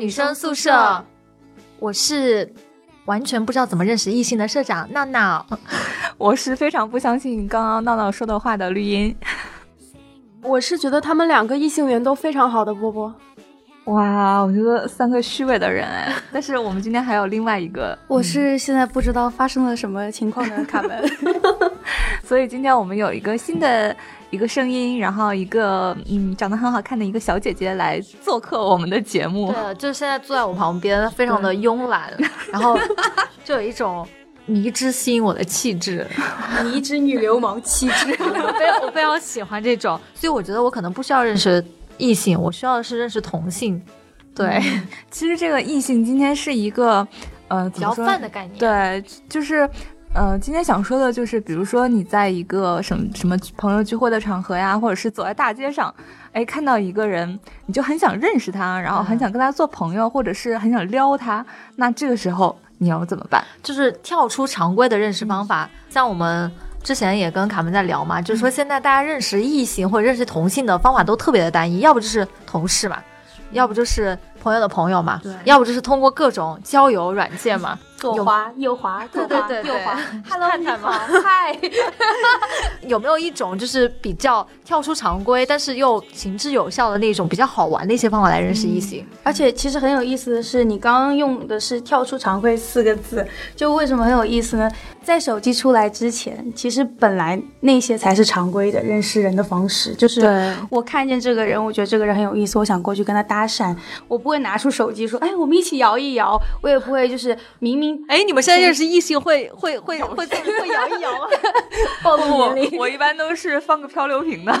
女生宿舍，我是完全不知道怎么认识异性的社长闹闹，我是非常不相信刚刚闹闹说的话的绿茵，我是觉得他们两个异性缘都非常好的波波。哇，我觉得三个虚伪的人哎，但是我们今天还有另外一个，我是现在不知道发生了什么情况的卡门，所以今天我们有一个新的一个声音，然后一个嗯长得很好看的一个小姐姐来做客我们的节目，对，就是现在坐在我旁边，非常的慵懒，然后就有一种迷之吸引我的气质，迷之女流氓气质，我非我非常喜欢这种，所以我觉得我可能不需要认识。异性，我需要的是认识同性。对，其实这个异性今天是一个，呃，比较泛的概念。对，就是，呃，今天想说的就是，比如说你在一个什么什么朋友聚会的场合呀，或者是走在大街上，哎，看到一个人，你就很想认识他，然后很想跟他做朋友，或者是很想撩他，那这个时候你要怎么办？就是跳出常规的认识方法，像我们。之前也跟卡门在聊嘛，就是说现在大家认识异性或者认识同性的方法都特别的单一，要不就是同事嘛，要不就是朋友的朋友嘛，要不就是通过各种交友软件嘛。左滑右滑，对对对右滑，Hello，你好，嗨，有没有一种就是比较跳出常规，但是又行之有效的那种比较好玩的一些方法来认识异性？而且其实很有意思的是，你刚刚用的是“跳出常规”四个字，就为什么很有意思呢？在手机出来之前，其实本来那些才是常规的认识人的方式，就是我看见这个人，我觉得这个人很有意思，我想过去跟他搭讪，我不会拿出手机说，哎，我们一起摇一摇，我也不会就是明明。哎，你们现在认识异性会会会会会摇一摇 吗？暴露年龄，我一般都是放个漂流瓶的。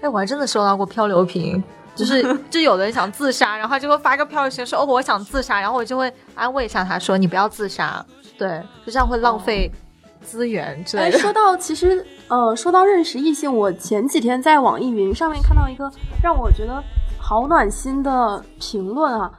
哎，我还真的收到过漂流瓶，就是就有的人想自杀，然后就会发个漂流瓶说哦我想自杀，然后我就会安慰一下他说你不要自杀，对，就这样会浪费资源之类的。哎，说到其实呃说到认识异性，我前几天在网易云上面看到一个让我觉得好暖心的评论啊，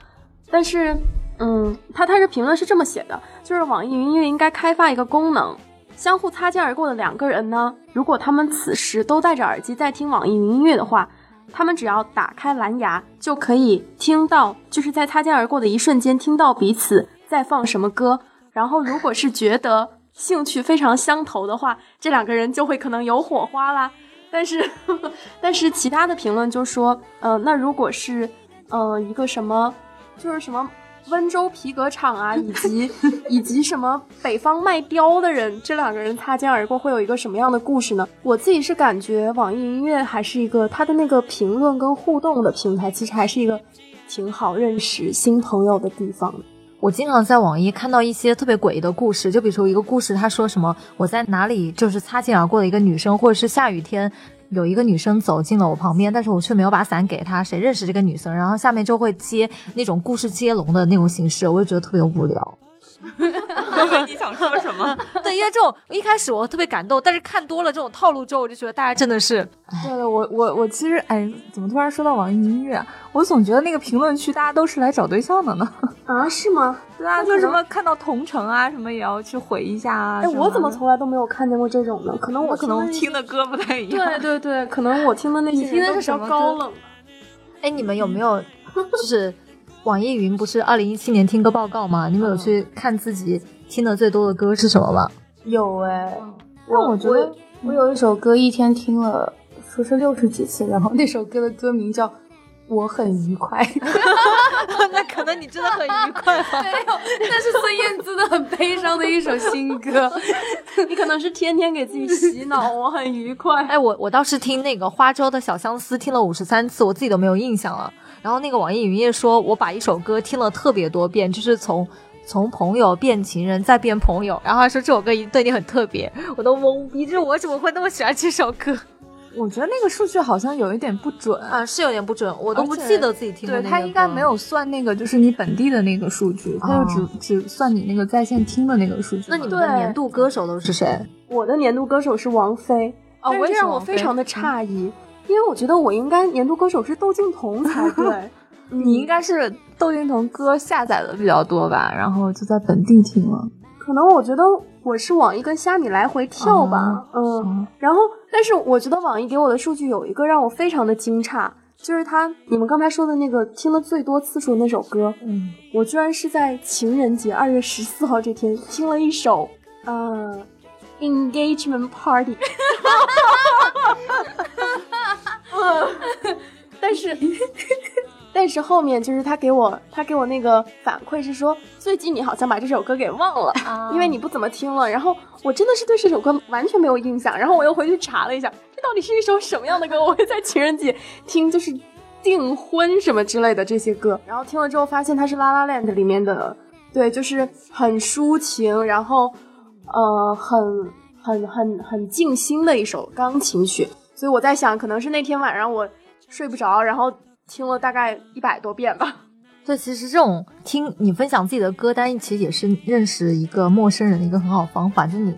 但是。嗯，他他这评论是这么写的，就是网易云音乐应该开发一个功能，相互擦肩而过的两个人呢，如果他们此时都戴着耳机在听网易云音乐的话，他们只要打开蓝牙就可以听到，就是在擦肩而过的一瞬间听到彼此在放什么歌。然后如果是觉得兴趣非常相投的话，这两个人就会可能有火花啦。但是，但是其他的评论就说，呃，那如果是，呃，一个什么，就是什么。温州皮革厂啊，以及 以及什么北方卖貂的人，这两个人擦肩而过会有一个什么样的故事呢？我自己是感觉网易音乐还是一个它的那个评论跟互动的平台，其实还是一个挺好认识新朋友的地方。我经常在网易看到一些特别诡异的故事，就比如说一个故事，他说什么我在哪里就是擦肩而过的一个女生，或者是下雨天。有一个女生走进了我旁边，但是我却没有把伞给她。谁认识这个女生？然后下面就会接那种故事接龙的那种形式，我就觉得特别无聊。你想说什么？对，因为这种一开始我特别感动，但是看多了这种套路之后，我就觉得大家真的是……对的，我我我其实哎，怎么突然说到网易音乐？我总觉得那个评论区大家都是来找对象的呢。啊，是吗？对啊，就什么看到同城啊，什么也要去回一下啊。哎，我怎么从来都没有看见过这种呢？可能我可能听的歌不太一样。对对对，可能我听的那些听的是什么高冷。哎，你们有没有就是？网易云不是二零一七年听歌报告吗？你们有去看自己听的最多的歌是什么吗？有哎，那我觉得我有一首歌一天听了，说是六十几次，然后那首歌的歌名叫《我很愉快》，那可能你真的很愉快。没有，那是孙燕姿的很悲伤的一首新歌。你可能是天天给自己洗脑，我很愉快。哎，我我倒是听那个花粥的小相思听了五十三次，我自己都没有印象了。然后那个网易云音乐说，我把一首歌听了特别多遍，就是从从朋友变情人再变朋友。然后他说这首歌一对你很特别，我都懵逼，就是我怎么会那么喜欢这首歌？我觉得那个数据好像有一点不准啊，是有点不准，我都不记得自己听的。对他应该没有算那个，就是你本地的那个数据，他就只只算你那个在线听的那个数据。那你们的年度歌手都是谁？我的年度歌手是王菲，哦，这让我非常的诧异。因为我觉得我应该年度歌手是窦靖童才 对，你应该是窦靖童歌下载的比较多吧，然后就在本地听了。可能我觉得我是网易跟虾米来回跳吧，嗯，然后但是我觉得网易给我的数据有一个让我非常的惊诧，就是他，你们刚才说的那个听了最多次数的那首歌，嗯，我居然是在情人节二月十四号这天听了一首，呃，Engagement Party，但是。但是后面就是他给我，他给我那个反馈是说，最近你好像把这首歌给忘了，因为你不怎么听了。然后我真的是对这首歌完全没有印象。然后我又回去查了一下，这到底是一首什么样的歌？我会在情人节听，就是订婚什么之类的这些歌。然后听了之后发现它是《La La Land》里面的，对，就是很抒情，然后呃，很很很很静心的一首钢琴曲。所以我在想，可能是那天晚上我睡不着，然后。听了大概一百多遍吧。对，其实这种听你分享自己的歌单，其实也是认识一个陌生人的一个很好方法。就你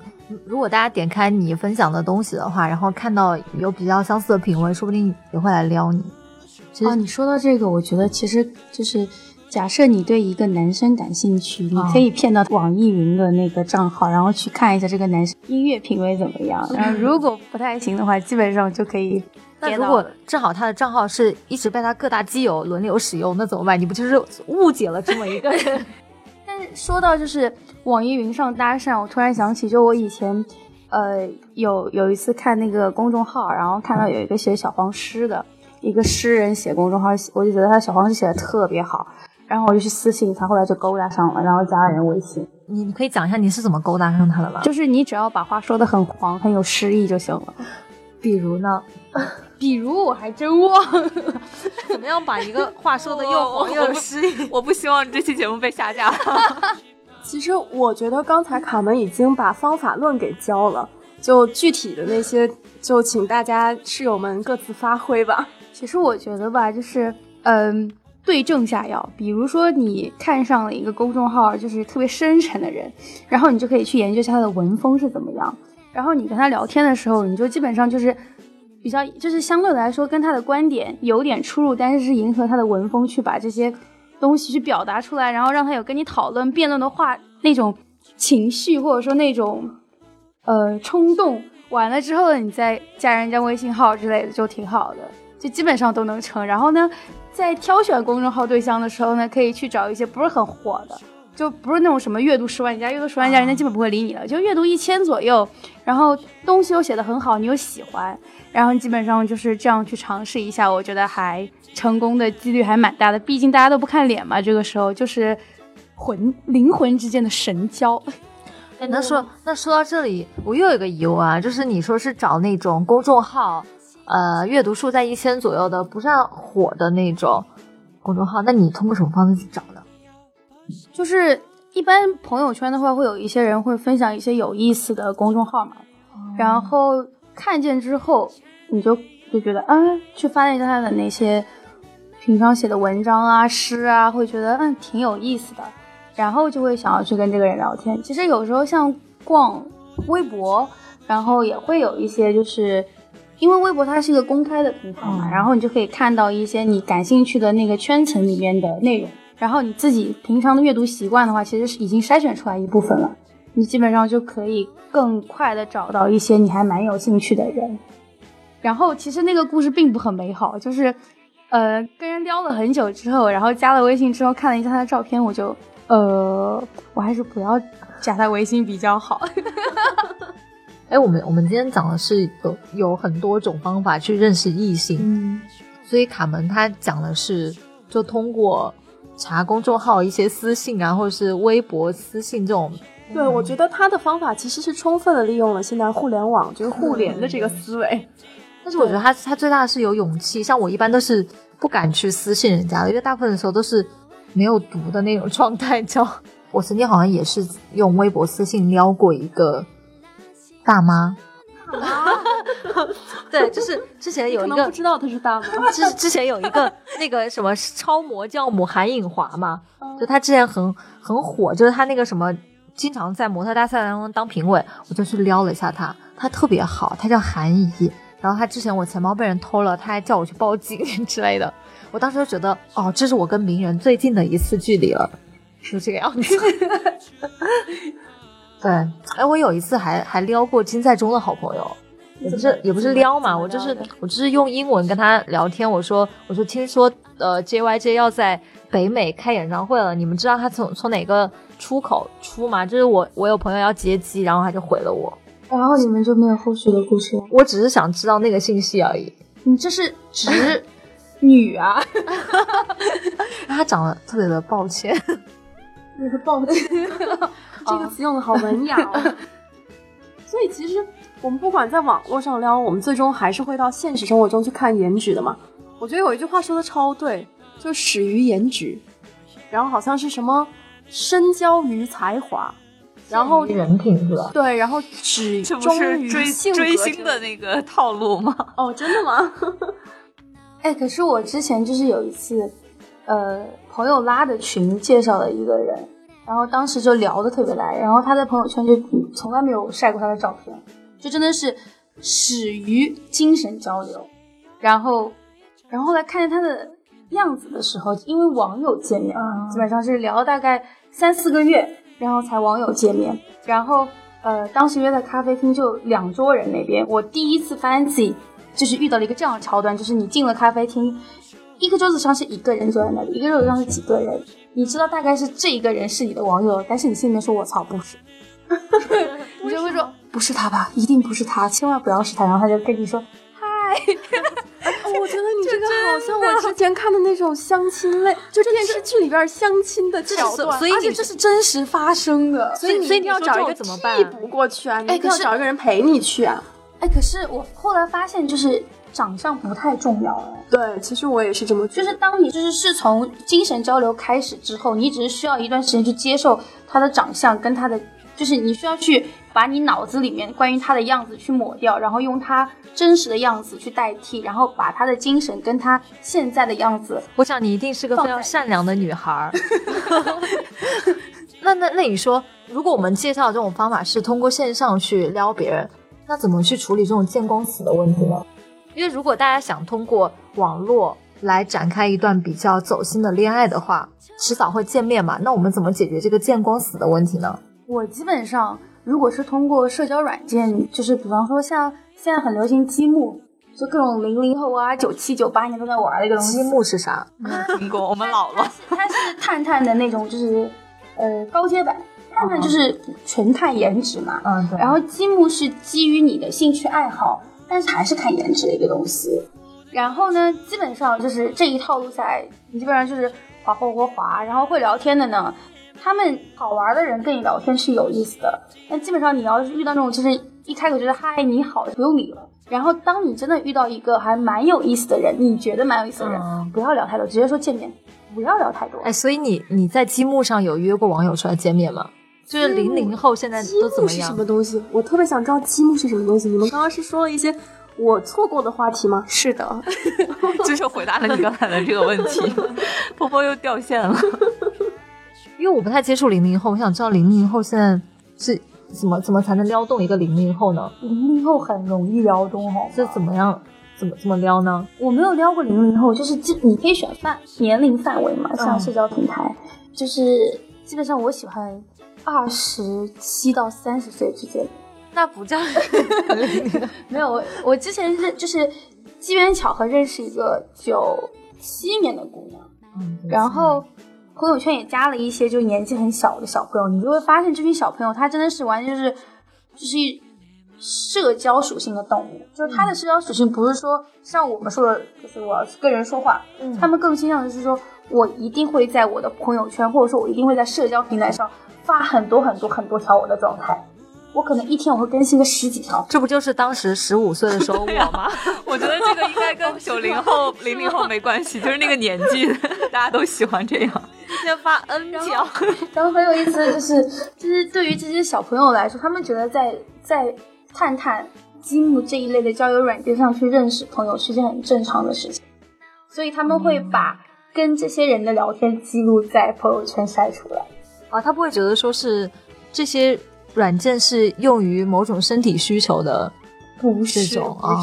如果大家点开你分享的东西的话，然后看到有比较相似的品味，说不定也会来撩你。啊，你说到这个，我觉得其实就是假设你对一个男生感兴趣，你可以骗到网易云的那个账号，然后去看一下这个男生音乐品味怎么样。然后如果不太行的话，基本上就可以。那如果正好他的账号是一直被他各大基友轮流使用，那怎么办？你不就是误解了这么一个人？但是说到就是网易云上搭讪，我突然想起，就我以前，呃，有有一次看那个公众号，然后看到有一个写小黄诗的一个诗人写公众号，我就觉得他小黄诗写的特别好，然后我就去私信他，后来就勾搭上了，然后加了人微信。你你可以讲一下你是怎么勾搭上他的吗？就是你只要把话说的很黄，很有诗意就行了。比如呢？比如我还真忘了，怎么样把一个话说的又 黄又诗意？我不希望这期节目被下架。其实我觉得刚才卡门已经把方法论给教了，就具体的那些，就请大家室友们各自发挥吧。其实我觉得吧，就是嗯，对症下药。比如说你看上了一个公众号，就是特别深沉的人，然后你就可以去研究一下他的文风是怎么样。然后你跟他聊天的时候，你就基本上就是。比较就是相对来说跟他的观点有点出入，但是是迎合他的文风去把这些东西去表达出来，然后让他有跟你讨论辩论的话那种情绪或者说那种呃冲动，完了之后你再加人家微信号之类的就挺好的，就基本上都能成。然后呢，在挑选公众号对象的时候呢，可以去找一些不是很火的。就不是那种什么阅读十万加，阅读十万加，人家基本不会理你了。就阅读一千左右，然后东西又写的很好，你又喜欢，然后基本上就是这样去尝试一下，我觉得还成功的几率还蛮大的。毕竟大家都不看脸嘛，这个时候就是魂灵魂之间的神交。那说那说到这里，我又有个疑问啊，就是你说是找那种公众号，呃，阅读数在一千左右的，不算火的那种公众号，那你通过什么方式去找呢？就是一般朋友圈的话，会有一些人会分享一些有意思的公众号嘛，然后看见之后，你就就觉得啊，去翻一下他的那些平常写的文章啊、诗啊，会觉得嗯挺有意思的，然后就会想要去跟这个人聊天。其实有时候像逛微博，然后也会有一些，就是因为微博它是一个公开的平台嘛，然后你就可以看到一些你感兴趣的那个圈层里面的内容。然后你自己平常的阅读习惯的话，其实是已经筛选出来一部分了，你基本上就可以更快的找到一些你还蛮有兴趣的人。然后其实那个故事并不很美好，就是，呃，跟人撩了很久之后，然后加了微信之后看了一下他的照片，我就，呃，我还是不要加他微信比较好。哎，我们我们今天讲的是有有很多种方法去认识异性，嗯，所以卡门他讲的是就通过。查公众号一些私信啊，或者是微博私信这种，对我觉得他的方法其实是充分的利用了现在互联网就是互联的这个思维。但是我觉得他他最大的是有勇气，像我一般都是不敢去私信人家的，因为大部分的时候都是没有读的那种状态。叫我曾经好像也是用微博私信撩过一个大妈。对，就是之前有一个不知道他是大妈，之之前有一个 那个什么超模教母韩颖华嘛，就他之前很很火，就是他那个什么经常在模特大赛当中当评委，我就去撩了一下他，他特别好，他叫韩怡，然后他之前我钱包被人偷了，他还叫我去报警之类的，我当时就觉得哦，这是我跟名人最近的一次距离了，是这个样子。对，哎，我有一次还还撩过金在中的好朋友。也不是也不是撩嘛，我就是我就是用英文跟他聊天。我说我说听说呃 JYJ 要在北美开演唱会了，你们知道他从从哪个出口出吗？就是我我有朋友要接机，然后他就回了我。然后你们就没有后续的故事了。我只是想知道那个信息而已。你这是直女啊？他长得特别的抱歉。那是抱歉，这个词用的好文雅哦。所以其实我们不管在网络上撩，我们最终还是会到现实生活中去看颜值的嘛。我觉得有一句话说的超对，就始于颜值，然后好像是什么深交于才华，然后人品是吧？对，然后只忠 于性格追星的那个套路吗？哦，真的吗？哎，可是我之前就是有一次，呃，朋友拉的群介绍了一个人，然后当时就聊得特别来，然后他在朋友圈就从来没有晒过他的照片，就真的是始于精神交流，然后，然后后来看见他的样子的时候，因为网友见面，基本上是聊了大概三四个月，然后才网友见面，然后呃，当时约在咖啡厅就两桌人那边，我第一次发现自己就是遇到了一个这样的桥段，就是你进了咖啡厅，一个桌子上是一个人坐在那里，一个桌子上是几个人，你知道大概是这一个人是你的网友，但是你心里面说我操不是，你就会说不是他吧，一定不是他，千万不要是他，然后他就跟你说嗨，哦我觉得你这个好像我之前看的那种相亲类，就电视剧里边相亲的桥段，所以你而且这是真实发生的，所以你一定要所以你说这找一个怎么办替补过去啊，你一定要找一个人陪你去啊。哎，可是我后来发现就是长相不太重要了。对，其实我也是这么觉得。就是当你就是是从精神交流开始之后，你只是需要一段时间去接受他的长相跟他的，就是你需要去把你脑子里面关于他的样子去抹掉，然后用他真实的样子去代替，然后把他的精神跟他现在的样子，我想你一定是个非常善良的女孩儿。那那那你说，如果我们介绍的这种方法是通过线上去撩别人，那怎么去处理这种见光死的问题呢？因为如果大家想通过网络来展开一段比较走心的恋爱的话，迟早会见面嘛。那我们怎么解决这个见光死的问题呢？我基本上如果是通过社交软件，就是比方说像现在很流行积木，就各种零零后啊、九七九八年都在玩的一个东西积。木是啥？听过，我们老了。它是探探的那种，就是呃高阶版。探探就是纯看颜值嘛，嗯，对然后积木是基于你的兴趣爱好，但是还是看颜值的一个东西。然后呢，基本上就是这一套路下来，你基本上就是滑滑滑滑，然后会聊天的呢，他们好玩的人跟你聊天是有意思的。但基本上你要是遇到那种就是一开口觉得嗨你好，不用理了。然后当你真的遇到一个还蛮有意思的人，你觉得蛮有意思的人，嗯不要聊太多，直接说见面，不要聊太多。哎，所以你你在积木上有约过网友出来见面吗？就是零零后现在都怎么样木是什？么东西？我特别想知道积木是什么东西。你们刚刚是说了一些我错过的话题吗？是的，就是回答了你刚才的这个问题，波波又掉线了。因为我不太接触零零后，我想知道零零后现在是怎么怎么才能撩动一个零零后呢？零零后很容易撩动，哦是怎么样？怎么怎么撩呢？我没有撩过零零后，就是基你可以选范年龄范围嘛，像嗯社交平台，就是基本上我喜欢二十七到三十岁之间。那不叫 没有，我我之前认就是机缘巧合认识一个九七年的姑娘，嗯然后朋友圈也加了一些就年纪很小的小朋友，你就会发现这群小朋友他真的是完全就是就是一社交属性的动物，就是他的社交属性不是说像我们说的，就是我要去跟人说话，嗯他们更倾向的是说我一定会在我的朋友圈或者说我一定会在社交平台上发很多很多很多条我的状态。我可能一天我会更新个十几条，这不就是当时十五岁的时候我吗？我觉得这个应该跟 九零后、零零后没关系，就是那个年纪，大家都喜欢这样。先发 N 条，然后很有意思的就是，就是对于这些小朋友来说，他们觉得在在探探、积木这一类的交友软件上去认识朋友是件很正常的事情，所以他们会把跟这些人的聊天记录在朋友圈晒出来。啊，他不会觉得说是这些软件是用于某种身体需求的不这种啊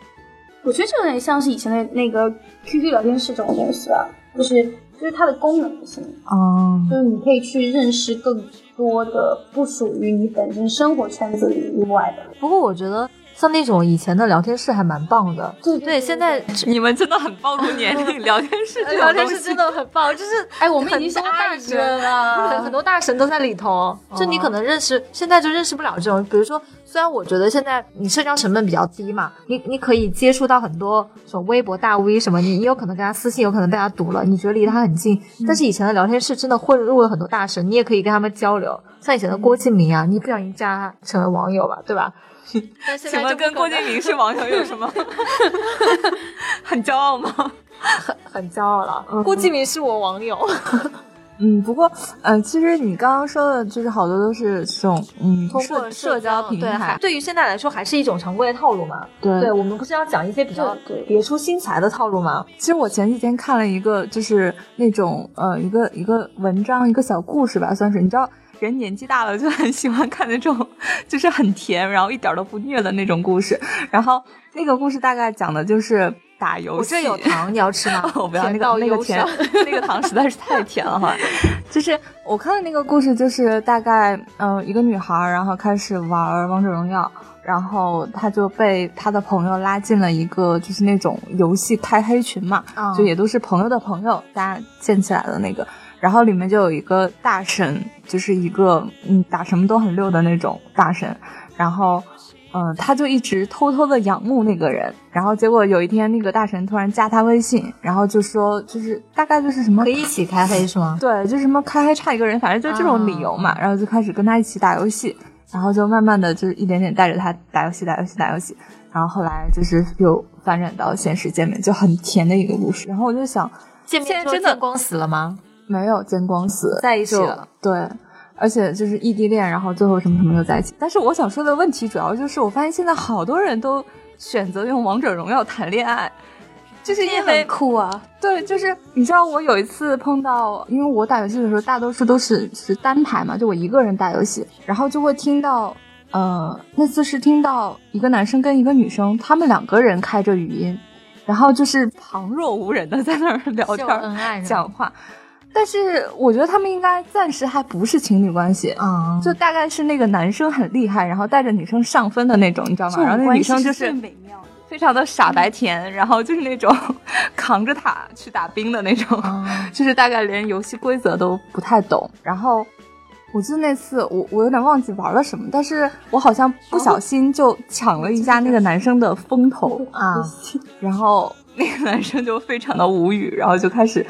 我觉得这有点像是以前的那个 QQ 聊天室这种东西吧，就是就是它的功能性，啊，就是你可以去认识更多的不属于你本身生活圈子里以外的。不过我觉得像那种以前的聊天室还蛮棒的。对对，现在你们真的很暴露年龄，聊天室聊天室真的很棒，就是哎，我们已经是很多大神了很很多大神都在里头。就你可能认识，现在就认识不了这种。比如说，虽然我觉得现在你社交成本比较低嘛，你你可以接触到很多什么微博大 V 什么，你你有可能跟他私信，有可能被他堵了，你觉得离他很近。但是以前的聊天室真的混入了很多大神，你也可以跟他们交流。像以前的郭敬明啊，你不小心加他成为网友吧，对吧？请问跟郭敬明是网友有什么 很骄傲吗？很很骄傲了。郭敬明是我网友。嗯，不过，呃，其实你刚刚说的，就是好多都是这种，嗯，通过社社交平台，对于现在来说还是一种常规的套路嘛。对对，我们不是要讲一些比较别出心裁的套路吗？其实我前几天看了一个，就是那种呃一个一个文章，一个小故事吧，算是。你知道，人年纪大了就很喜欢看那种就是很甜，然后一点都不虐的那种故事。然后那个故事大概讲的就是打游戏。我这有糖，你要吃吗？我不要那个那个甜，那个糖实在是太甜了哈。就是我看的那个故事，就是大概嗯、呃一个女孩儿，然后开始玩王者荣耀，然后她就被她的朋友拉进了一个就是那种游戏开黑群嘛，啊就也都是朋友的朋友，大家建起来的那个。然后里面就有一个大神，就是一个嗯打什么都很溜的那种大神，然后。嗯，他就一直偷偷的仰慕那个人，然后结果有一天，那个大神突然加他微信，然后就说，就是大概就是什么可以一起开黑是吗？对，就是什么开黑差一个人，反正就这种理由嘛，然后就开始跟他一起打游戏，然后就慢慢的就是一点点带着他打游戏，打游戏，打游戏，然后后来就是又发展到现实见面，就很甜的一个故事。然后我就想，见面真的光死了吗？没有见光死，在一起了。对，而且就是异地恋，然后最后什么什么又在一起。但是我想说的问题主要就是，我发现现在好多人都选择用王者荣耀谈恋爱，就是因为很酷啊！对，就是你知道，我有一次碰到，因为我打游戏的时候，大多数都是是单排嘛，就我一个人打游戏，然后就会听到，呃，那次是听到一个男生跟一个女生，他们两个人开着语音，然后就是旁若无人的在那儿聊天讲话，但是我觉得他们应该暂时还不是情侣关系。嗯，就大概是那个男生很厉害，然后带着女生上分的那种，你知道吗？然后那女生就是。非常的傻白甜，然后就是那种 扛着塔去打兵的那种，嗯 就是大概连游戏规则都不太懂。然后我记得那次我我有点忘记玩了什么，但是我好像不小心就抢了一下那个男生的风头，啊，然后那个男生就非常的无语，然后就开始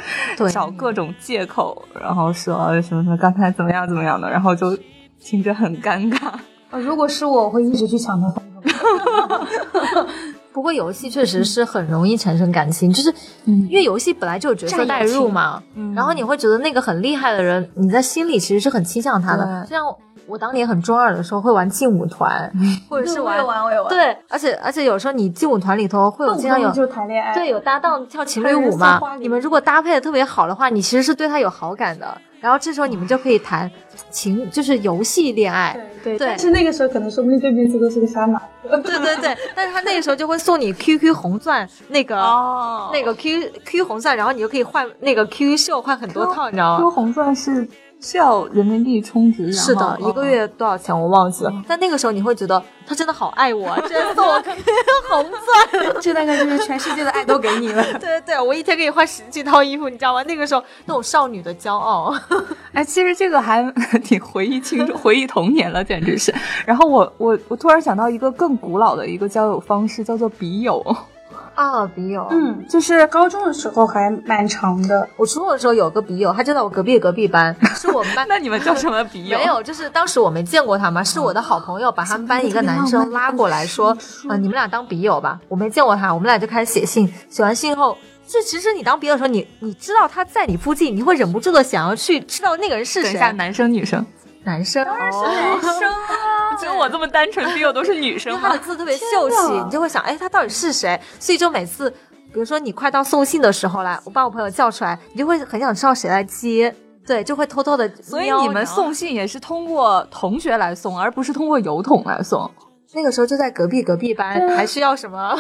找各种借口，然后说什么什么刚才怎么样怎么样的，然后就听着很尴尬。呃如果是我，我会一直去抢他。不过游戏确实是很容易产生感情，就是因为游戏本来就有角色代入嘛，然后你会觉得那个很厉害的人，你在心里其实是很倾向他的。对就像我当年很中二的时候会玩劲舞团，或者是玩玩，我也玩。对，而且而且有时候你劲舞团里头会有经常有就谈恋爱。对，有搭档跳情侣舞嘛你们如果搭配的特别好的话，你其实是对他有好感的。然后这时候你们就可以谈情，就是游戏恋爱。对对对但是那个时候可能说不定对面这个是个杀马。对对对，但是他那个时候就会送你 QQ 红钻那个、哦那个 Q Q 红钻，然后你就可以换那个 QQ 秀换很多套，你知道吗？？Q 红钻是是要人民币充值，是的，一个月多少钱我忘记了。但那个时候你会觉得他真的好爱我，啊，居然送我 QQ 红钻。这大概就是全世界的爱都给你了。对对对，我一天可以换十几套衣服，你知道吗？那个时候那种少女的骄傲。哎，其实这个还挺回忆青春、回忆童年了，简直是。然后我我我突然想到一个更古老的一个交友方式，叫做笔友，啊，笔友，嗯，就是高中的时候还蛮长的。我初中的时候有个笔友，他就在我隔壁隔壁班，是我们班。那你们叫什么笔友？没有，就是当时我没见过他嘛，是我的好朋友把他们班一个男生拉过来说，啊、你们俩当笔友吧。我没见过他，我们俩就开始写信。写完信后，这其实你当笔友的时候，你你知道他在你附近，你会忍不住的想要去知道那个人是谁。等一下，男生女生？男生，当然是男生啊，只有我这么单纯，笔友都是女生吗他的？字特别 秀气，你就会想，哎，他到底是谁？所以就每次，比如说你快到送信的时候来，我把我朋友叫出来，你就会很想知道谁来接，对，就会偷偷的。所以你们送信也是通过同学来送，而不是通过邮筒来送。那个时候就在隔壁隔壁班，还需要什么？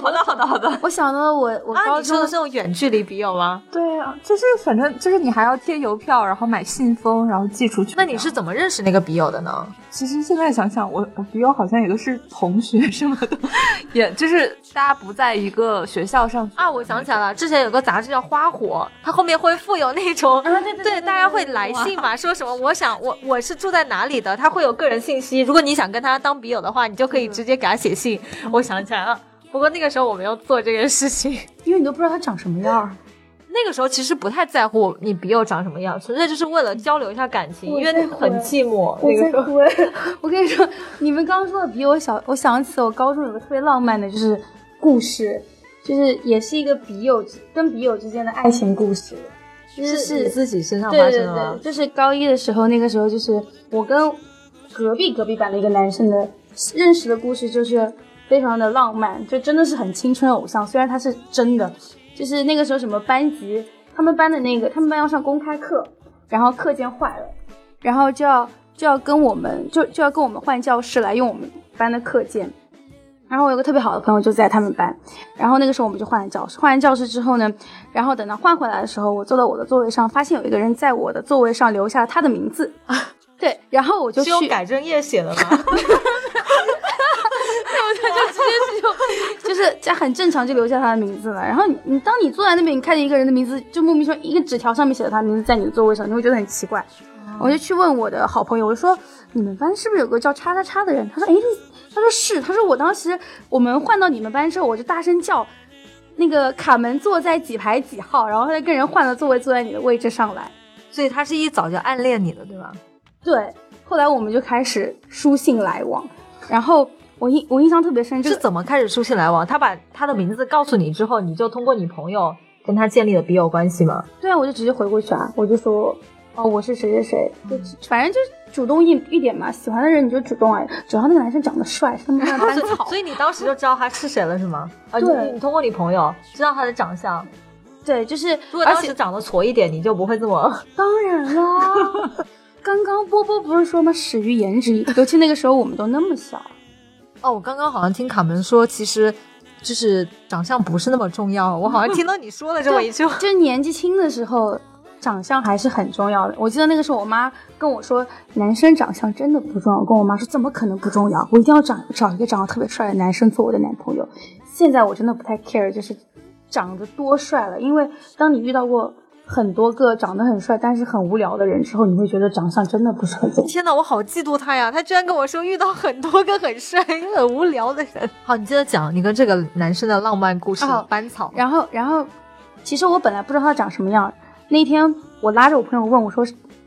好的，好的，好的。我想到我我啊，高中你说的这种远距离笔友吗？对啊，就是反正就是你还要贴邮票，然后买信封，然后寄出去。那你是怎么认识那个笔友的呢？其实现在想想，我我笔友好像也都是同学什么的，也就是大家不在一个学校上啊，我想起来了，之前有个杂志叫《花火》，它后面会附有那种，啊对对对大家会来信嘛，说什么我想我我是住在哪里的，他会有个人信息，如果你想跟他当笔友的话，你就可以直接给他写信。我想起来了，不过那个时候我没有做这件事情。因为你都不知道他长什么样。那个时候其实不太在乎你笔友长什么样，纯粹就是为了交流一下感情，因为我在很寂寞。我那个时候，在哭。我跟你说，你们刚刚说的比我小，我想起我高中有个特别浪漫的，就是故事，就是也是一个笔友跟笔友之间的爱情故事，就是自己身上发生的？就是高一的时候，那个时候就是我跟隔壁隔壁班的一个男生的认识的故事，就是非常的浪漫，就真的是很青春偶像。虽然他是真的，就是那个时候什么班级，他们班的那个他们班要上公开课，然后课件坏了，然后就要就要跟我们就就要跟我们换教室来用我们班的课件。然后我有个特别好的朋友就在他们班，然后那个时候我们就换了教室。换完教室之后呢，然后等到换回来的时候，我坐到我的座位上，发现有一个人在我的座位上留下了他的名字。对，然后我就是去，改正液写的吗？就 就是这很正常就留下他的名字了。然后你你当你坐在那边，你看见一个人的名字，就莫名说一个纸条上面写了他的名字在你的座位上，你会觉得很奇怪。我就去问我的好朋友，我说你们班是不是有个叫叉叉叉的人？他说诶，他说是，他说我当时我们换到你们班之后，我就大声叫。那个卡门坐在几排几号，然后他就跟人换了座位，坐在你的位置上来。所以他是一早就暗恋你的，对吧？对，后来我们就开始书信来往，然后我印我印象特别深，这是怎么开始书信来往？他把他的名字告诉你之后，你就通过你朋友跟他建立了笔友关系吗？对啊，我就直接回过去啊，我就说哦，我是谁谁谁，就反正就是主动一一点嘛，喜欢的人你就主动啊，只要那个男生长得帅，是他们 班的班草，所以你当时就知道他是谁了，是吗？啊，你对你通过你朋友知道他的长相。对，就是如果当时长得矬一点，你就不会这么。当然啦，刚刚波波不是说吗？始于颜值，尤其那个时候我们都那么小。哦，我刚刚好像听卡门说，其实就是长相不是那么重要。我好像听到你说了这么一句话。就是年纪轻的时候，长相还是很重要的。我记得那个时候，我妈跟我说，男生长相真的不重要。我跟我妈说，怎么可能不重要？我一定要找找一个长得特别帅的男生做我的男朋友。现在我真的不太 care，就是长得多帅了，因为当你遇到过很多个长得很帅但是很无聊的人之后，你会觉得长相真的不是很重要。天哪，我好嫉妒他呀！他居然跟我说遇到很多个很帅、很无聊的人。好，你接着讲你跟这个男生的浪漫故事。哦班草，然后，然后，其实我本来不知道他长什么样。那天我拉着我朋友问我说：“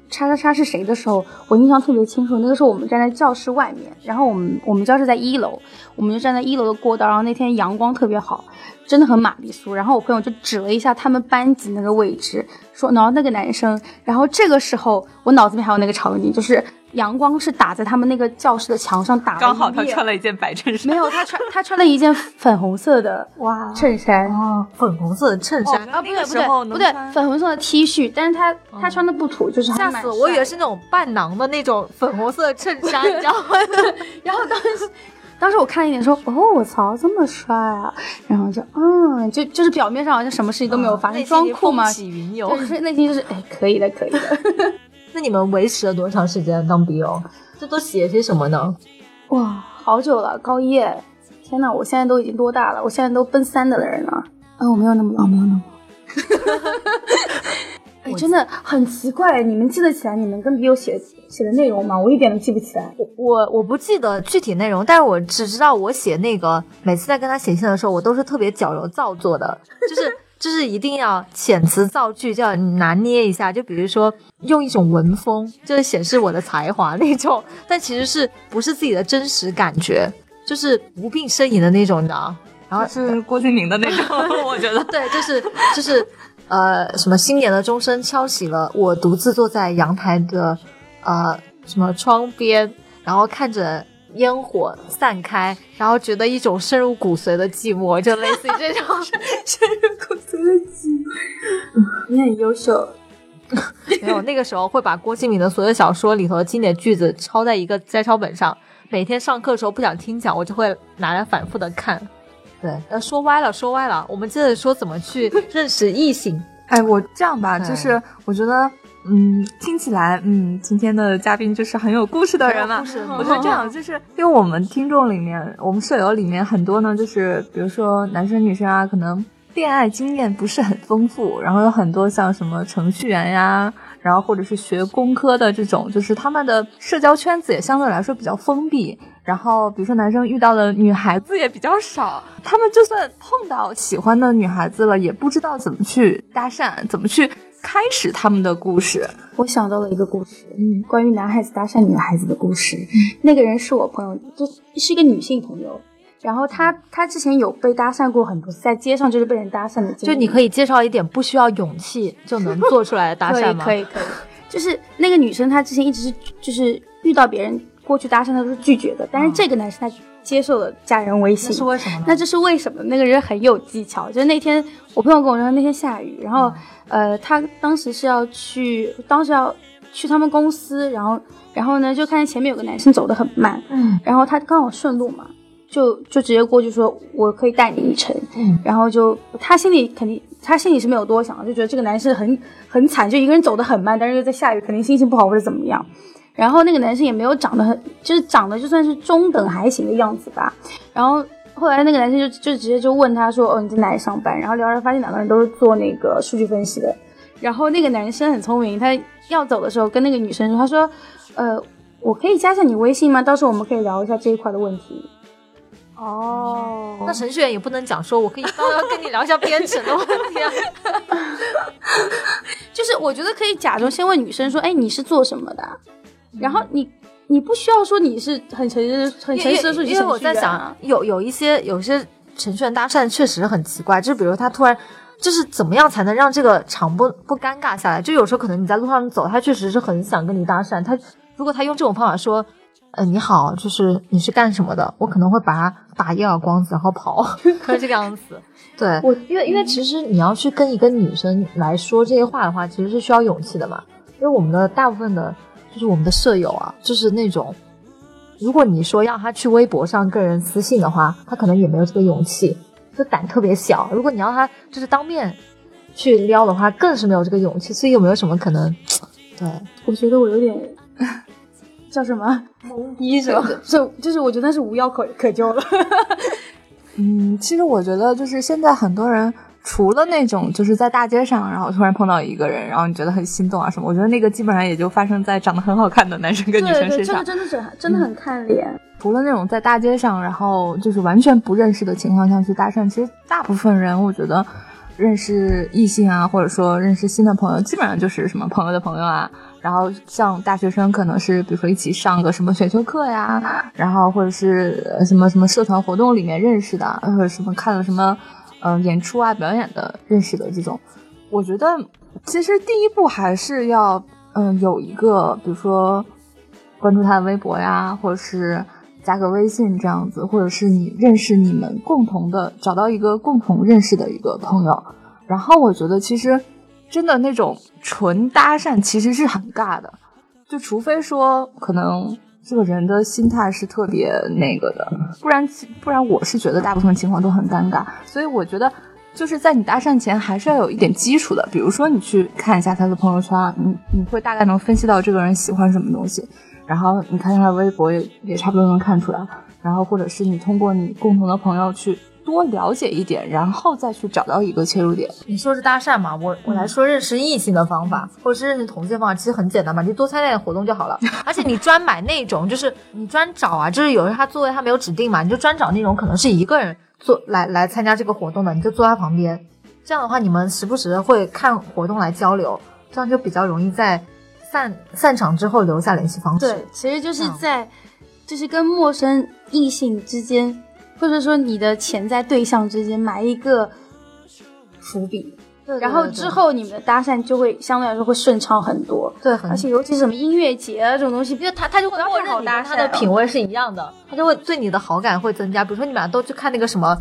叉叉叉是谁？”的时候，我印象特别清楚。那个时候我们站在教室外面，然后我们我们教室在一楼，我们就站在一楼的过道。然后那天阳光特别好，真的很玛丽苏。然后我朋友就指了一下他们班级那个位置，说，然后那个男生。然后这个时候我脑子里还有那个场景，就是阳光是打在他们那个教室的墙上打刚好他穿了一件白衬衫，没有他穿他穿了一件粉红色的哇衬衫。哦，粉红色的衬衫。哦啊，不对不对不对，粉红色的 T 恤，但是他他穿的不土，就是吓死我！我以为是那种伴郎的那种粉红色的衬衫，你知道吗？然后当时当时我看了一眼，说哦，我操，这么帅啊！然后就嗯，就就是表面上好像什么事情都没有发生，装酷嘛风。起云涌。对，就是内心就是哎，可以的，可以的。那你们维持了多长时间当笔友？这都写些什么呢？哇，好久了，高一耶，天呐，我现在都已经多大了？我现在都奔三的人了。啊，我没有那么老，没有那么老。哎，真的很奇怪，你们记得起来你们跟笔友写写的内容吗？我一点都记不起来。我我我不记得具体内容，但是我只知道我写那个，每次在跟他写信的时候，我都是特别矫揉造作的，就是就是一定要遣词造句，就要拿捏一下。就比如说用一种文风，就是显示我的才华那种，但其实是不是自己的真实感觉，就是无病呻吟的那种，你知道？然后是郭敬明的那种，我觉得。对，就是就是，呃，什么新年的钟声敲醒了，我独自坐在阳台的呃什么窗边，然后看着烟火散开，然后觉得一种深入骨髓的寂寞，就类似于这种 深入骨髓的寂寞。你很优秀，没有，那个时候会把郭敬明的所有小说里头的经典句子抄在一个摘抄本上，每天上课的时候不想听讲，我就会拿来反复的看。对，呃，说歪了，说歪了，我们接着说怎么去认识异性。哎，我这样吧，就是我觉得，嗯，听起来，嗯，今天的嘉宾就是很有故事的人嘛。很有故事我觉得这样，就是因为我们听众里面，我们舍友里面很多呢，就是比如说男生女生啊，可能恋爱经验不是很丰富，然后有很多像什么程序员呀，然后或者是学工科的这种，就是他们的社交圈子也相对来说比较封闭。然后，比如说男生遇到的女孩子也比较少，他们就算碰到喜欢的女孩子了，也不知道怎么去搭讪，怎么去开始他们的故事。我想到了一个故事，嗯，关于男孩子搭讪女孩子的故事。那个人是我朋友，就是一个女性朋友。然后她她之前有被搭讪过很多次，在街上就是被人搭讪的经历。就你可以介绍一点不需要勇气就能做出来的搭讪吗？可以可以可以，就是那个女生她之前一直是就是遇到别人过去搭讪，他都是拒绝的，但是这个男生他接受了加人微信那，是为什么？那这是为什么？那个人很有技巧，就是那天我朋友跟我说那天下雨，然后、呃，他当时是要去，当时要去他们公司，然后然后呢就看见前面有个男生走得很慢，嗯然后他刚好顺路嘛，就就直接过去说我可以带你一程，嗯然后就他心里肯定他心里是没有多想的，就觉得这个男生很很惨，就一个人走得很慢，但是又在下雨，肯定心情不好或者怎么样。然后那个男生也没有长得很，就是长得就算是中等还行的样子吧。然后后来那个男生就就直接就问他说：“哦，你在哪里上班？”然后聊着发现两个人都是做那个数据分析的。然后那个男生很聪明，他要走的时候跟那个女生说：“他说，呃，我可以加下你微信吗？到时候我们可以聊一下这一块的问题。”哦那程序员也不能讲说，我可以刚刚跟你聊一下编程的问题啊。就是我觉得可以假装先问女生说：“哎，你是做什么的啊？”然后你你不需要说你是很诚实很诚实的数据因为我在想有有一些有些程序员搭讪确实很奇怪，就比如他突然。就是怎么样才能让这个场不不尴尬下来？就有时候可能你在路上走，他确实是很想跟你搭讪。他如果他用这种方法说，呃，你好，就是你是干什么的？我可能会把他打一耳光子，然后跑，是这个样子。对，我因为因为其实你要去跟一个女生来说这些话的话，其实是需要勇气的嘛。因为我们的大部分的，就是我们的舍友啊，就是那种，如果你说让他去微博上个人私信的话，他可能也没有这个勇气，就胆特别小。如果你要他就是当面去撩的话，更是没有这个勇气。所以有没有什么可能？对，我觉得我有点 叫什么？懵逼是吧？就就是我觉得是无药可可救了。嗯，其实我觉得就是现在很多人。除了那种就是在大街上，然后突然碰到一个人，然后你觉得很心动啊什么，我觉得那个基本上也就发生在长得很好看的男生跟女生身上。这个真的是真的很看脸。除了那种在大街上，然后就是完全不认识的情况下去搭讪，其实大部分人我觉得认识异性啊，或者说认识新的朋友，基本上就是什么朋友的朋友啊。然后像大学生可能是比如说一起上个什么选修课呀，然后或者是什么什么社团活动里面认识的，或者什么看了什么。嗯、演出啊、表演的认识的这种，我觉得其实第一步还是要嗯、有一个，比如说关注他的微博呀，或者是加个微信这样子，或者是你认识你们共同的，找到一个共同认识的一个朋友。然后我觉得其实真的那种纯搭讪其实是很尬的，就除非说可能。这个人的心态是特别那个的，不然不然我是觉得大部分情况都很尴尬，所以我觉得就是在你搭讪前还是要有一点基础的，比如说你去看一下他的朋友圈，你你会大概能分析到这个人喜欢什么东西，然后你看他的微博也也差不多能看出来，然后或者是你通过你共同的朋友去多了解一点，然后再去找到一个切入点。你说是搭讪嘛？我我来说认识异性的方法，或者是认识同性的方法，其实很简单嘛，你多参加点活动就好了。而且你专买那种，就是你专找啊，就是有人他座位他没有指定嘛，你就专找那种可能是一个人坐来来参加这个活动的，你就坐他旁边。这样的话，你们时不时会看活动来交流，这样就比较容易在散散场之后留下联系方式。对，其实就是在、嗯、就是跟陌生异性之间。或者说你的潜在对象之间埋一个伏笔，对对对然后之后你们的搭讪就会相对来说会顺畅很多。对，而且尤其是什么音乐节啊这种东西，因为他他就会默认你跟他的品味是一样的，他就会对你的好感会增加。比如说你们俩都去看那个什么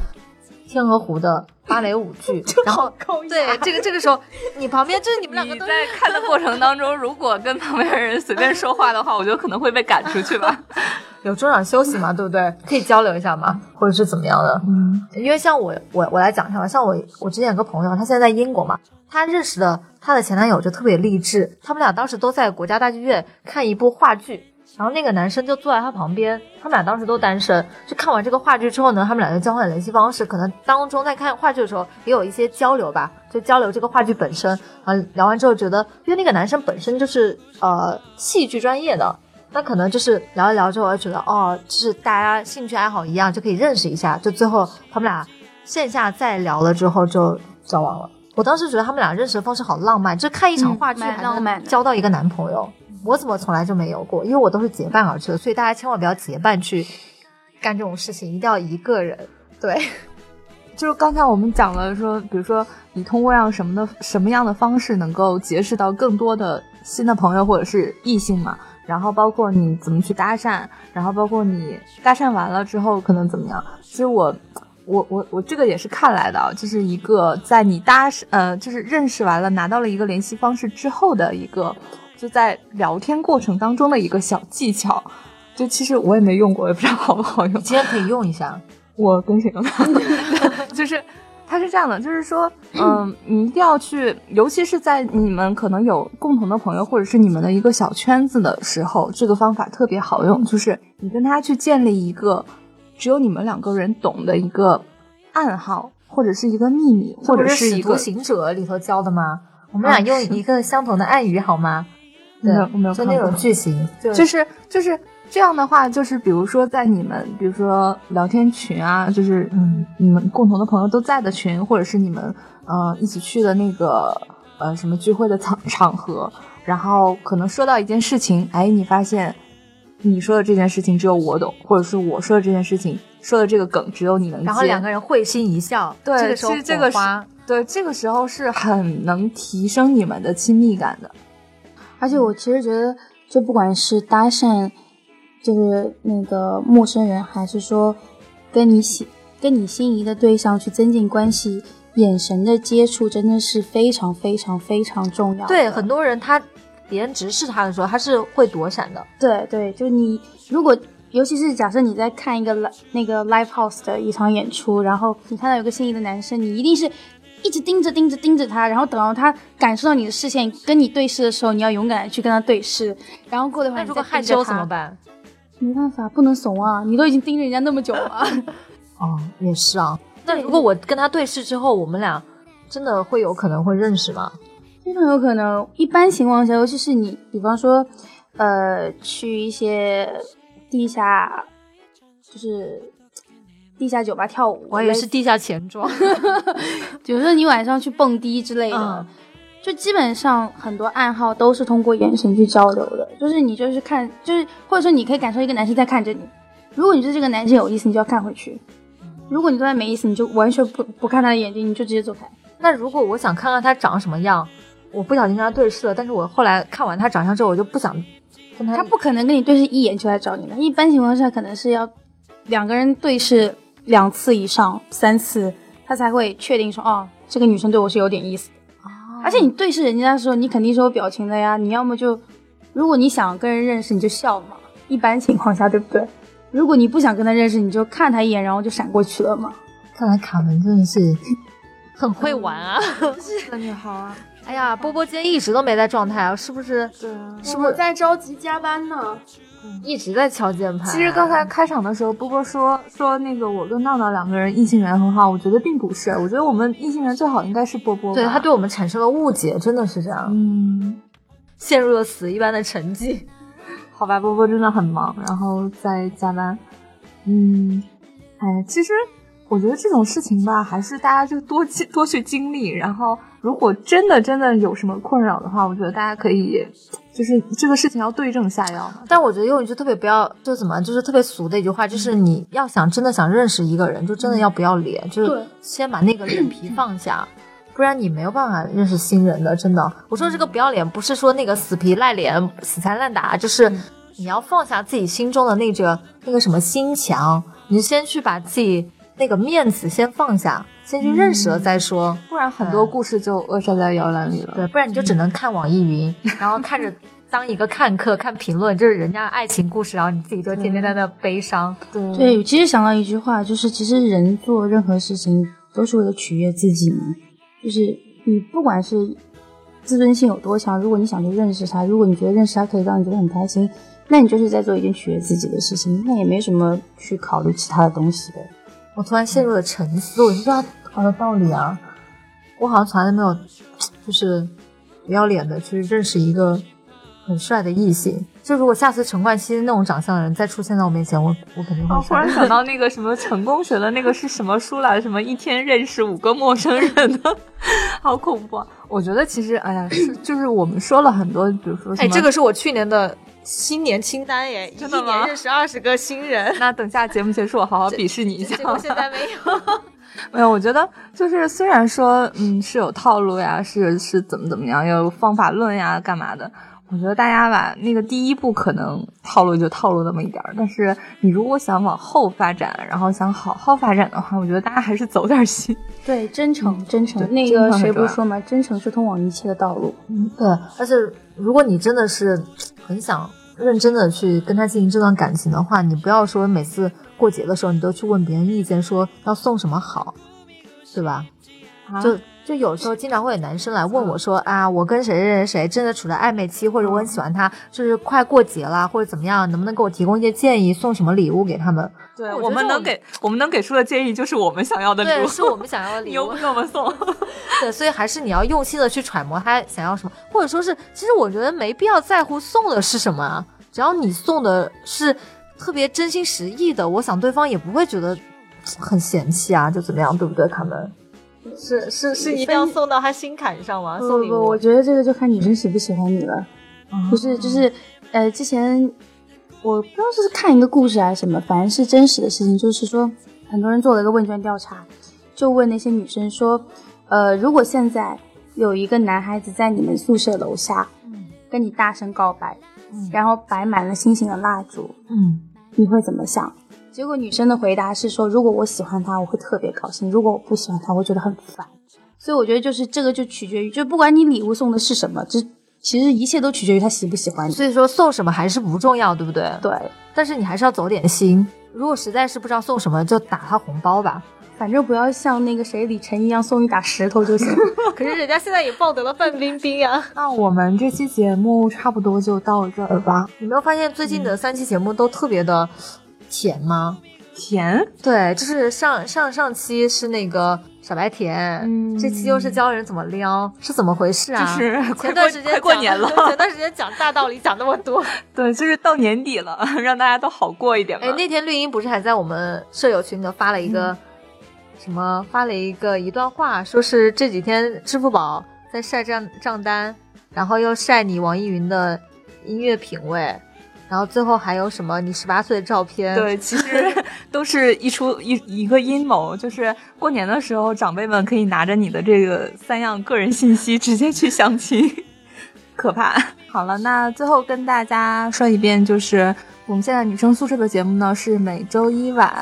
天鹅湖的芭蕾舞剧，然后对这个这个时候你旁边就是你们两个都在看的过程当中，如果跟旁边人随便说话的话，我觉得可能会被赶出去吧。有中场休息嘛，对不对？可以交流一下嘛，或者是怎么样的？嗯因为像我，我我来讲一下吧。像我，我之前有个朋友，他现在在英国嘛，他认识的他的前男友就特别励志，他们俩当时都在国家大剧院看一部话剧，然后那个男生就坐在他旁边，他们俩当时都单身。就看完这个话剧之后呢，他们俩就交换联系方式，可能当中在看话剧的时候也有一些交流吧，就交流这个话剧本身。啊，聊完之后觉得，因为那个男生本身就是呃戏剧专业的。那可能就是聊一聊之后，觉得哦，就是大家兴趣爱好一样，就可以认识一下。就最后他们俩线下再聊了之后就交往了。我当时觉得他们俩认识的方式好浪漫，就看一场嗯话剧还能浪漫交到一个男朋友。我怎么从来就没有过？因为我都是结伴而去的，所以大家千万不要结伴去干这种事情，一定要一个人。对，就是刚才我们讲了说，比如说你通过让什么的什么样的方式能够结识到更多的新的朋友或者是异性嘛，然后包括你怎么去搭讪，然后包括你搭讪完了之后可能怎么样。其实我我我我这个也是看来的，就是一个在你搭呃就是认识完了拿到了一个联系方式之后的一个就在聊天过程当中的一个小技巧。就其实我也没用过，也不知道好不好用。今天可以用一下。我跟谁用的？就是它是这样的，就是说，嗯，你一定要去，尤其是在你们可能有共同的朋友，或者是你们的一个小圈子的时候，这个方法特别好用，就是你跟他去建立一个只有你们两个人懂的一个暗号，或者是一个秘密，或者是一个使徒行者里头教的吗？我们俩用一个相同的暗语好吗？对没有没有就那种句型，就就是就是这样的话，就是比如说在你们，比如说聊天群啊，就是嗯，你们共同的朋友都在的群，或者是你们呃一起去的那个呃什么聚会的场场合，然后可能说到一件事情，哎，你发现你说的这件事情只有我懂，或者是我说的这件事情说的这个梗只有你能接，然后两个人会心一笑，对这个时候其实这个是火花对这个时候是很能提升你们的亲密感的。而且我其实觉得，就不管是搭讪，就是那个陌生人，还是说跟你喜跟你心仪的对象去增进关系，眼神的接触真的是非常非常非常重要。对很多人他别人直视他的时候，他是会躲闪的。对对，就你如果，尤其是假设你在看一个 li- 那个 live house 的一场演出，然后你看到有个心仪的男生，你一定是一直盯着盯着盯着他，然后等到他感受到你的视线跟你对视的时候，你要勇敢的去跟他对视，然后过了一会儿你那如果害羞怎么？办？没办法，不能怂啊！你都已经盯着人家那么久了。哦，也是啊。那如果我跟他对视之后，我们俩真的会有可能会认识吗？非常有可能，一般情况下，尤其是你，比方说，呃，去一些地下，就是地下酒吧跳舞，我以为是地下钱庄。比如说你晚上去蹦迪之类的，嗯就基本上很多暗号都是通过眼神去交流的，就是你就是看，就是或者说你可以感受一个男生在看着你，如果你对这个男生有意思，你就要看回去；如果你对他没意思，你就完全不不看他的眼睛，你就直接走开。那如果我想看看他长什么样，我不小心跟他对视了，但是我后来看完他长相之后，我就不想跟他。他不可能跟你对视一眼就来找你的，一般情况下可能是要两个人对视两次以上、三次，他才会确定说哦，这个女生对我是有点意思的。而且你对视人家的时候，你肯定是有表情的呀。你要么就，如果你想跟人认识，你就笑嘛。一般情况下，对不对？如果你不想跟他认识，你就看他一眼，然后就闪过去了嘛。看来卡门真的是很会玩啊！那就好啊，哎呀，波波今天一直都没在状态啊，是不是？对啊。是不是在着急加班呢？一直在敲键盘？其实刚才开场的时候，波波说说那个我跟闹闹两个人异性缘很好，我觉得并不是，我觉得我们异性缘最好应该是波波。对他对我们产生了误解，真的是这样，嗯，陷入了死一般的沉寂。好吧，波波真的很忙，然后在加班。嗯，哎，其实我觉得这种事情吧，还是大家就多经多去经历。然后，如果真的真的有什么困扰的话，我觉得大家可以，就是这个事情要对症下药。但我觉得用一句特别不要，就怎么，就是特别俗的一句话，就是你要想真的想认识一个人，就真的要不要脸，就是先把那个脸皮放下，不然你没有办法认识新人的。真的，我说这个不要脸，不是说那个死皮赖脸、死缠烂打，就是你要放下自己心中的那个那个什么心墙，你先去把自己那个面子先放下，先去认识了再说。不然很多故事就扼杀在摇篮里了。对，不然你就只能看网易云，然后看着 当一个看客看评论，就是人家爱情故事，然后你自己就天天在那悲伤。对对，其实想到一句话，就是其实人做任何事情都是为了取悦自己嘛。就是你不管是自尊心有多强，如果你想去认识他，如果你觉得认识他可以让你觉得很开心，那你就是在做一件取悦自己的事情，那也没什么去考虑其他的东西的。我突然陷入了沉思，我就知道好有道理啊！我好像从来没有，就是不要脸的去认识一个很帅的异性。就如果下次陈冠希那种长相的人再出现在我面前，我我肯定会我，忽然。想到那个什么成功学的那个是什么书来？什么一天认识五个陌生人的，好恐怖啊！我觉得其实，哎呀，是就是我们说了很多，比如说什哎，这个是我去年的新年清单耶，真的吗一年认识二十个新人。那等下节目结束，我好好 鄙视你一下结。果现在没有。没有，我觉得就是虽然说，嗯，是有套路呀，是是怎么怎么样，有方法论呀，干嘛的？我觉得大家吧，那个第一步可能套路就套路那么一点儿，但是你如果想往后发展，然后想好好发展的话，我觉得大家还是走点心。对，真诚，真诚。对那个谁不是说嘛，真诚是通往一切的道路。嗯，对，而且如果你真的是很想认真的去跟他进行这段感情的话，你不要说每次过节的时候你都去问别人意见，说要送什么好，对吧？就就有时候经常会有男生来问我说啊，我跟谁谁谁谁正在处在暧昧期，或者我很喜欢他，就是快过节了或者怎么样，能不能给我提供一些建议，送什么礼物给他们？对我们能给我们能给出的建议就是我们想要的礼对，物，是我们想要的礼物 又不。给我们送。对，所以还是你要用心的去揣摩他想要什么，或者说是，其实我觉得没必要在乎送的是什么啊，只要你送的是特别真心实意的，我想对方也不会觉得很嫌弃啊，就怎么样，对不对？他们是是是一定要送到他心坎上吗？送礼不不，我觉得这个就看女生喜不喜欢你了。不是就是，呃，之前我不知道是看一个故事还是什么，反正是真实的事情，就是说很多人做了一个问卷调查，就问那些女生说，呃，如果现在有一个男孩子在你们宿舍楼下，跟你大声告白，然后摆满了星星的蜡烛，嗯，你会怎么想？结果女生的回答是说，如果我喜欢他，我会特别高兴；如果我不喜欢他，我会觉得很烦。所以我觉得就是这个就取决于，就不管你礼物送的是什么，这其实一切都取决于他喜不喜欢你。所以说送什么还是不重要，对不对？对，但是你还是要走点心。如果实在是不知道送什么，就打他红包吧。反正不要像那个谁李晨一样送一打石头就行。可是人家现在也抱得了范冰冰呀。那我们这期节目差不多就到这儿吧。你没有发现最近的三期节目都特别的甜吗？甜，对，就是上上上期是那个傻白甜，嗯这期又是教人怎么撩，是怎么回事啊？就是前段时间快过年了 前段时间讲大道理讲那么多，对，就是到年底了，让大家都好过一点嘛。哎，那天绿茵不是还在我们舍友群里头发了一个、嗯什么，发了一个一段话，说是这几天支付宝在晒账账单，然后又晒你网易云的音乐品味，然后最后还有什么你十八岁的照片，对，其实 都是一出一一个阴谋，就是过年的时候，长辈们可以拿着你的这个三样个人信息直接去相亲，可怕。好了，那最后跟大家说一遍，就是我们现在女生宿舍的节目呢，是每周一晚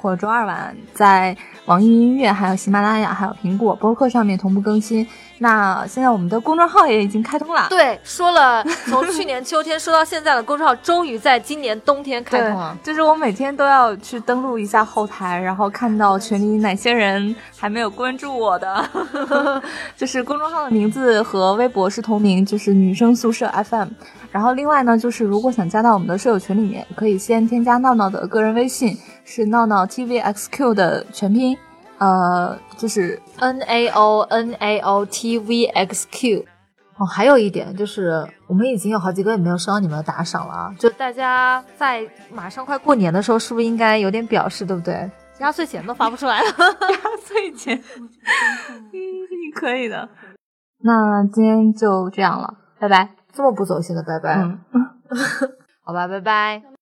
或者周二晚在网易云音乐、还有喜马拉雅、还有苹果播客上面同步更新。那现在我们的公众号也已经开通了，对，说了从去年秋天说到现在的公众号，终于在今年冬天开通了。就是我每天都要去登录一下后台，然后看到群里哪些人还没有关注我的，就是公众号的名字和微博是同名，就是女生宿舍 FM。然后另外呢，就是如果想加到我们的舍友群里面，可以先添加闹闹的个人微信，是闹闹 TVXQ 的全拼，呃，就是 N A O N A O T V X Q。哦，还有一点就是，我们已经有好几个月没有收到你们的打赏了啊！就大家在马上快过年的时候，是不是应该有点表示，对不对？压岁钱都发不出来了。压岁钱，嗯，你可以的。那今天就这样了，拜拜。这么不走心的拜拜，嗯。好吧，拜拜。